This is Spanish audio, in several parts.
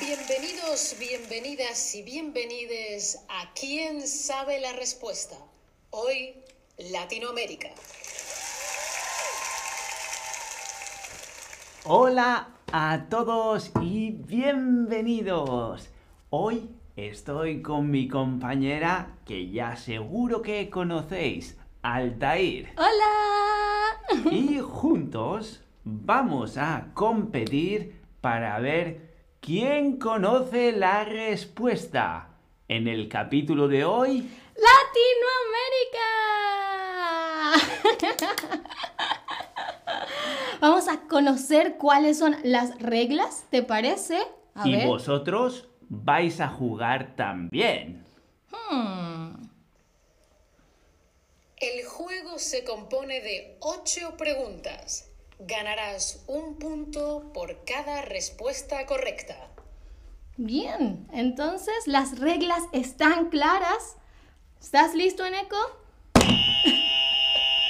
Bienvenidos, bienvenidas y bienvenides a ¿Quién sabe la respuesta? Hoy, Latinoamérica. Hola a todos y bienvenidos. Hoy estoy con mi compañera que ya seguro que conocéis, Altair. ¡Hola! Y juntos vamos a competir para ver quién conoce la respuesta. En el capítulo de hoy... ¡Latinoamérica! Vamos a conocer cuáles son las reglas, ¿te parece? A y ver. vosotros vais a jugar también. Hmm. El juego se compone de ocho preguntas. Ganarás un punto por cada respuesta correcta. Bien, entonces las reglas están claras. ¿Estás listo, Eneco?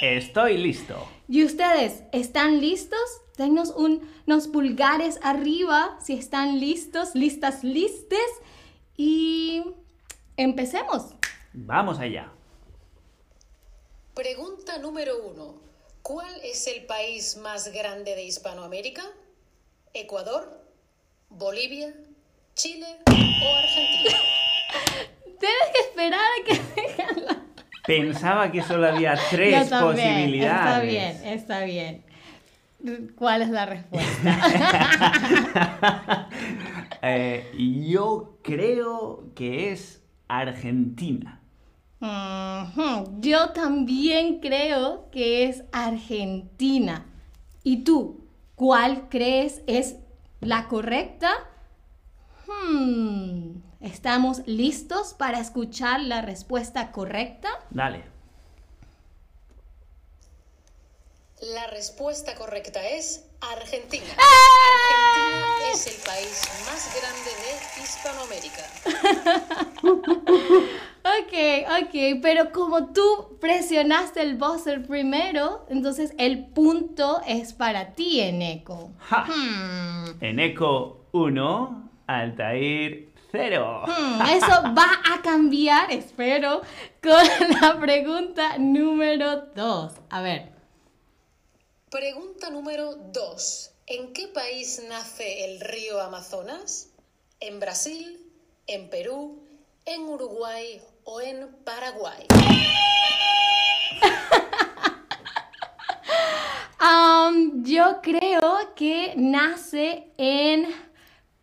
Estoy listo. ¿Y ustedes están listos? Denos un- unos pulgares arriba si están listos, listas, listes. Y empecemos. Vamos allá. Pregunta número uno. ¿Cuál es el país más grande de Hispanoamérica? ¿Ecuador? ¿Bolivia? ¿Chile o Argentina? Tienes que esperar a que digan la... Pensaba que solo había tres Yo también. posibilidades. Está bien, está bien. ¿Cuál es la respuesta? Eh, yo creo que es Argentina. Yo también creo que es Argentina. ¿Y tú? ¿Cuál crees es la correcta? Hmm, ¿Estamos listos para escuchar la respuesta correcta? Dale. La respuesta correcta es Argentina. ¡Ah! Argentina es el país más grande de Hispanoamérica. Ok, ok, pero como tú presionaste el buzzer primero, entonces el punto es para ti, Eneco. Ja. Hmm. En eco 1, Altair 0. Hmm, Eso va a cambiar, espero, con la pregunta número 2. A ver. Pregunta número 2. ¿En qué país nace el río Amazonas? ¿En Brasil? ¿En Perú? ¿En Uruguay o en Paraguay? Am, yo creo que nace en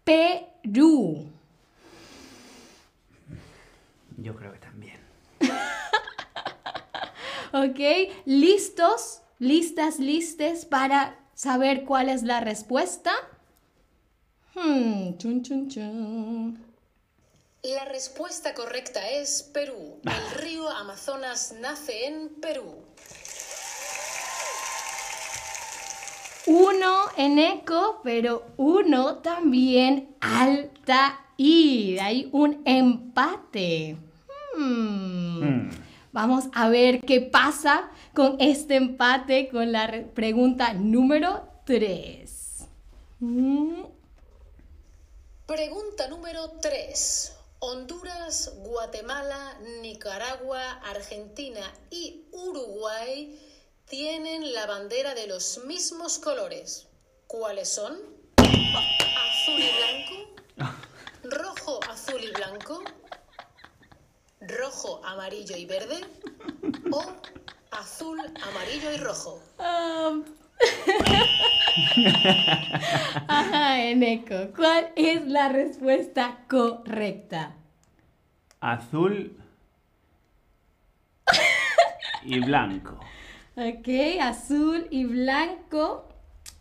Perú. Yo creo que también. ¿Ok? ¿Listos? ¿Listas, listes para saber cuál es la respuesta? Hmm, chun, chun, chun. La respuesta correcta es Perú. El río Amazonas nace en Perú. Uno en eco, pero uno también Altair. Hay un empate. Hmm. Hmm. Vamos a ver qué pasa con este empate con la re- pregunta número 3. Pregunta número 3. Honduras, Guatemala, Nicaragua, Argentina y Uruguay tienen la bandera de los mismos colores. ¿Cuáles son? ¿Azul y blanco? ¿Rojo, azul y blanco? ¿Rojo, amarillo y verde? ¿O azul, amarillo y rojo? Ajá, Eneco. ¿Cuál es la respuesta correcta? Azul y blanco. Ok, azul y blanco.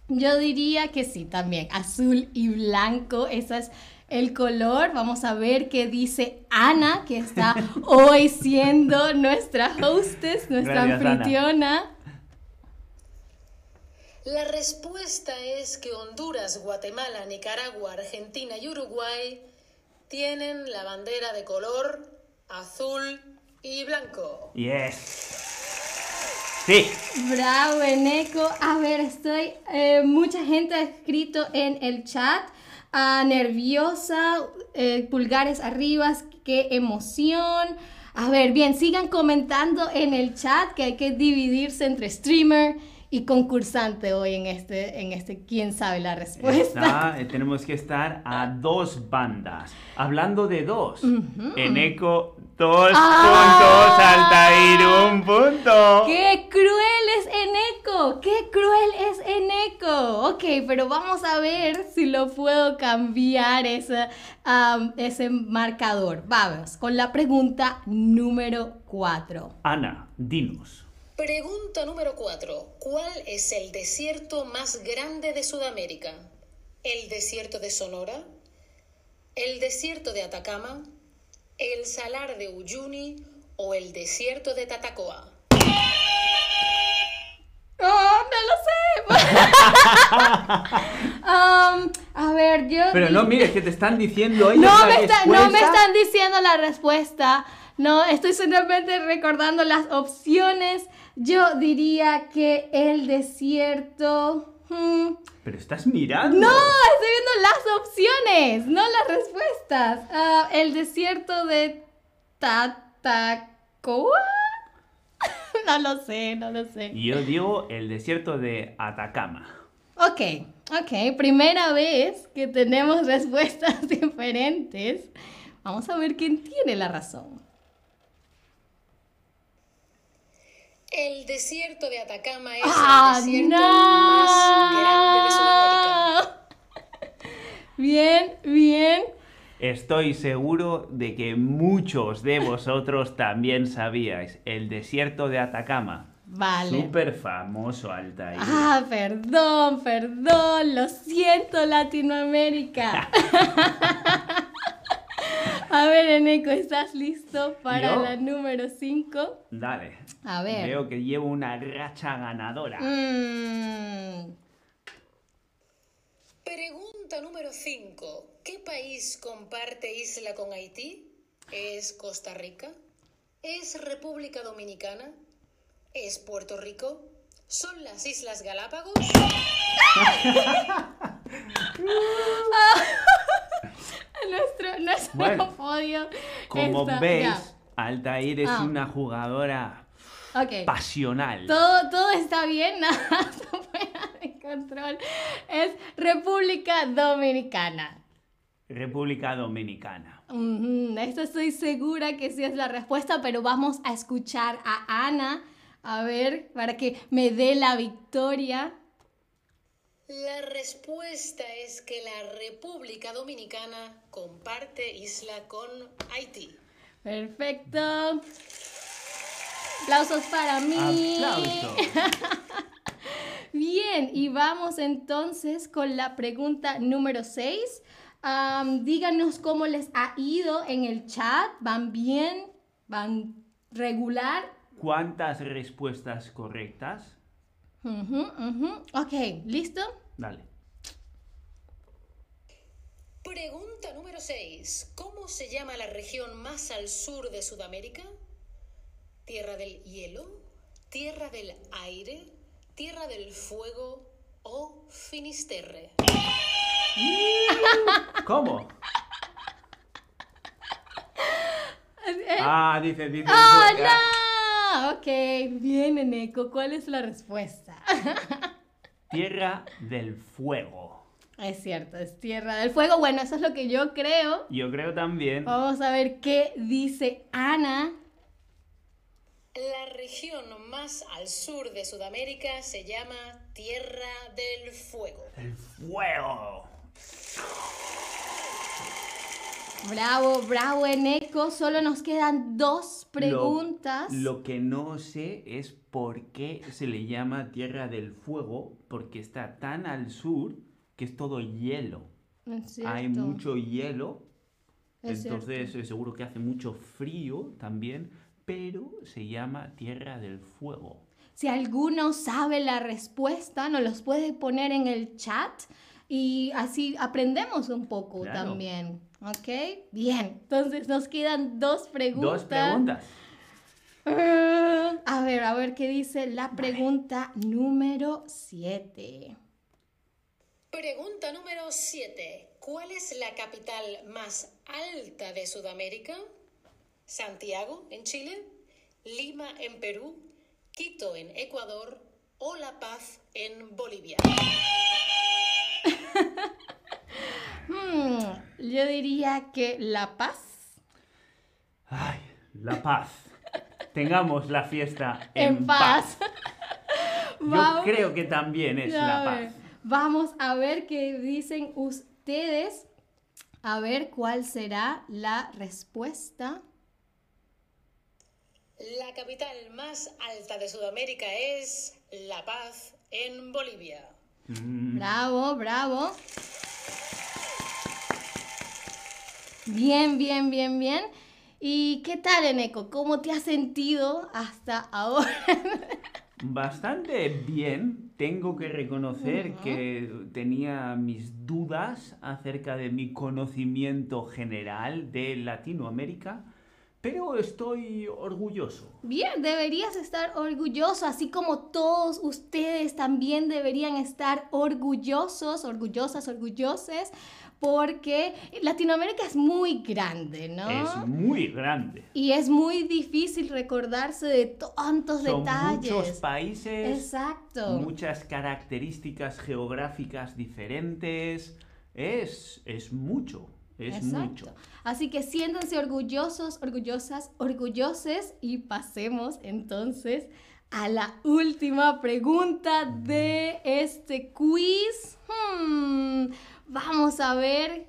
Yo diría que sí, también. Azul y blanco, ese es el color. Vamos a ver qué dice Ana, que está hoy siendo nuestra hostess, nuestra Gracias, Ana. anfitriona. La respuesta es que Honduras, Guatemala, Nicaragua, Argentina y Uruguay tienen la bandera de color azul y blanco. Yes. Sí. Bravo, Eneco. A ver, estoy. eh, mucha gente ha escrito en el chat. Ah, nerviosa, eh, pulgares arriba, qué emoción. A ver, bien, sigan comentando en el chat que hay que dividirse entre streamer y concursante hoy en este, en este ¿Quién sabe la respuesta? Está- eh, tenemos que estar a dos bandas. Hablando de dos, en eco, dos Ah. puntos, Altair, un punto. ¡Qué cruel es Eneco! ¡Qué cruel es Eneco! Ok, pero vamos a ver si lo puedo cambiar ese, ese marcador. Vamos con la pregunta número 4. Ana, dinos. Pregunta número 4. ¿Cuál es el desierto más grande de Sudamérica? ¿El desierto de Sonora? ¿El desierto de Atacama? ¿El salar de Uyuni? ¿O el desierto de Tatacoa? ¡Oh, no lo sé! Am, a ver, yo... Pero no mires que te están diciendo ellos No la me, está- no me están diciendo la respuesta. No, estoy simplemente recordando las opciones. Yo diría que el desierto... hmm, Pero estás mirando. No, estoy viendo las opciones, no las respuestas. Ah, el desierto de Tatacoa. no lo sé, no lo sé. Yo digo el desierto de Atacama. Ok, ok, primera vez que tenemos respuestas diferentes. Vamos a ver quién tiene la razón. El desierto de Atacama es ¡Ah, el desierto más grande de Sudamérica. no! Bien, bien. Estoy seguro de que muchos de vosotros también sabíais. El desierto de Atacama. Vale. Súper famoso, Altair. Ah, perdón, perdón, lo siento Latinoamérica. Eneco, ¿estás listo para ¿Yo? la número 5? Dale. A ver. Veo que llevo una racha ganadora. Mm, Pregunta número 5. ¿Qué país comparte isla con Haití? ¿Es Costa Rica? ¿Es República Dominicana? ¿Es Puerto Rico? ¿Son las Islas Galápagos? Como veis, ya. Altair es Ah. una jugadora Ok. pasional. Todo, todo está bien, nada está fuera de control. Es República Dominicana. República Dominicana. Ujú, Esto estoy segura que sí es la respuesta, pero vamos a escuchar a Ana, a ver, para que me dé la victoria. La respuesta es que la República Dominicana comparte isla con Haití. Perfecto. Aplausos para mí. Aplausos. Bien, y vamos entonces con la pregunta número 6. díganos cómo les ha ido en el chat. ¿Van bien? ¿Van regular? ¿Cuántas respuestas correctas? Ujú. Ok, ¿listo? Dale. Pregunta número 6. ¿Cómo se llama la región más al sur de Sudamérica? ¿Tierra del hielo? ¿Tierra del aire? ¿Tierra del fuego? ¿O Finisterre? ¿Cómo? Ah, dice, dice. ¡Ah, dice- no! Ok, bien, Eneco. ¿Cuál es la respuesta? Tierra del fuego. Es cierto, es Tierra del Fuego. Bueno, eso es lo que yo creo. Yo creo también. Vamos a ver qué dice Ana. La región más al sur de Sudamérica se llama Tierra del Fuego. El fuego. Bravo, bravo, Eneco. Solo nos quedan dos preguntas. Lo, que no sé es por qué se le llama Tierra del Fuego, porque está tan al sur que es todo hielo. Es Hay mucho hielo, es entonces cierto. eh, seguro que hace mucho frío también, pero se llama Tierra del Fuego. Si alguno sabe la respuesta, nos los puede poner en el chat y así aprendemos un poco Claro. también. ¿Ok? Bien, entonces nos quedan dos preguntas. Dos preguntas. A ver, a ver qué dice la pregunta número 7. Pregunta número 7. ¿Cuál es la capital más alta de Sudamérica? ¿Santiago, en Chile? ¿Lima, en Perú? ¿Quito, en Ecuador? ¿O La Paz, en Bolivia? Hmm, yo diría que La Paz. Ay, la paz. Tengamos la fiesta En, en, paz. Yo Vamos- creo que también es la paz. Vamos a ver qué dicen ustedes. A ver cuál será la respuesta. La capital más alta de Sudamérica es La Paz, en Bolivia. Mm, Bravo, bravo. Bien, bien, bien, bien. ¿Y qué tal, Eneco? ¿Cómo te has sentido hasta ahora? Bastante bien. Tengo que reconocer que tenía mis dudas acerca de mi conocimiento general de Latinoamérica, pero estoy orgulloso. Bien, deberías estar orgulloso, así como todos ustedes también deberían estar orgullosos, orgullosas, orgulloses, porque Latinoamérica es muy grande, ¿no? Es muy grande. Y es muy difícil recordarse de tantos Son detalles. muchos países, Exacto. muchas características geográficas diferentes. Es, es mucho, es Exacto. mucho. Así que siéntanse orgullosos, orgullosas, orgulloses y pasemos entonces a la última pregunta de este quiz. Hmm, vamos a ver,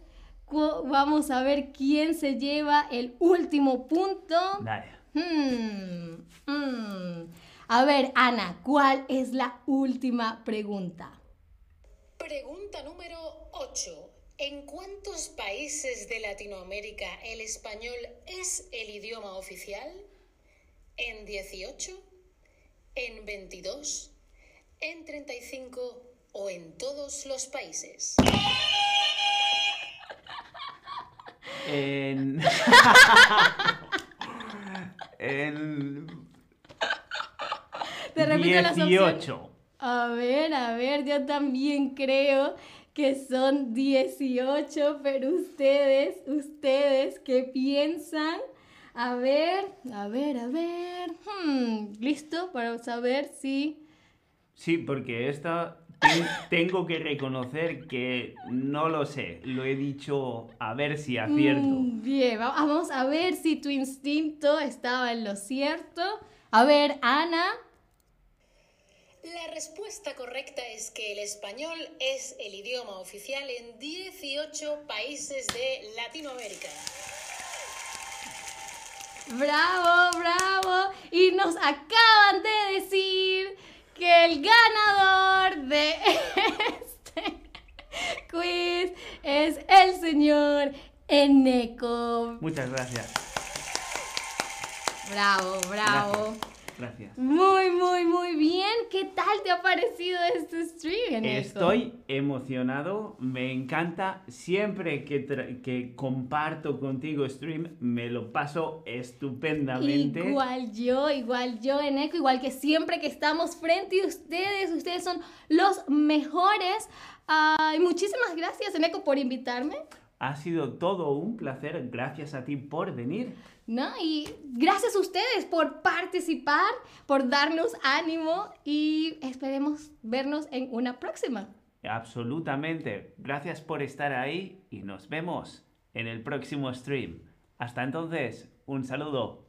vamos a ver quién se lleva el último punto. Dale. Hmm, hmm. A ver, Ana, ¿cuál es la última pregunta? Pregunta número 8. ¿En cuántos países de Latinoamérica el español es el idioma oficial? ¿En 18? ¿En 22? ¿En 35? ¿O en todos los países? En. en. Te repito las opciones. 18. A ver, a ver, yo también creo que son 18, pero ustedes, ustedes, ¿qué piensan? A ver, a ver, a ver. Hmm, ¿Listo? Para saber si... Sí, porque esta ten- tengo que reconocer que no lo sé. Lo he dicho a ver si acierto. Mm, bien, va- vamos a ver si tu instinto estaba en lo cierto. A ver, Ana. La respuesta correcta es que el español es el idioma oficial en 18 países de Latinoamérica. Bravo, bravo. Y nos acaban de decir que el ganador de este quiz es el señor Eneco. Muchas gracias. Bravo, bravo. Gracias. Gracias. Muy, muy, muy bien. ¿Qué tal te ha parecido este stream? Estoy emocionado, me encanta. Siempre que, comparto contigo stream, me lo paso estupendamente. Igual yo, igual yo, Eneco, igual que siempre que estamos frente a ustedes, ustedes son los mejores. Muchísimas gracias, Eneco, por invitarme, Ha sido todo un placer. Gracias a ti por venir. ¿no? Y gracias a ustedes por participar, por darnos ánimo y esperemos vernos en una próxima. Absolutamente. Gracias por estar ahí y nos vemos en el próximo stream. Hasta entonces, un saludo.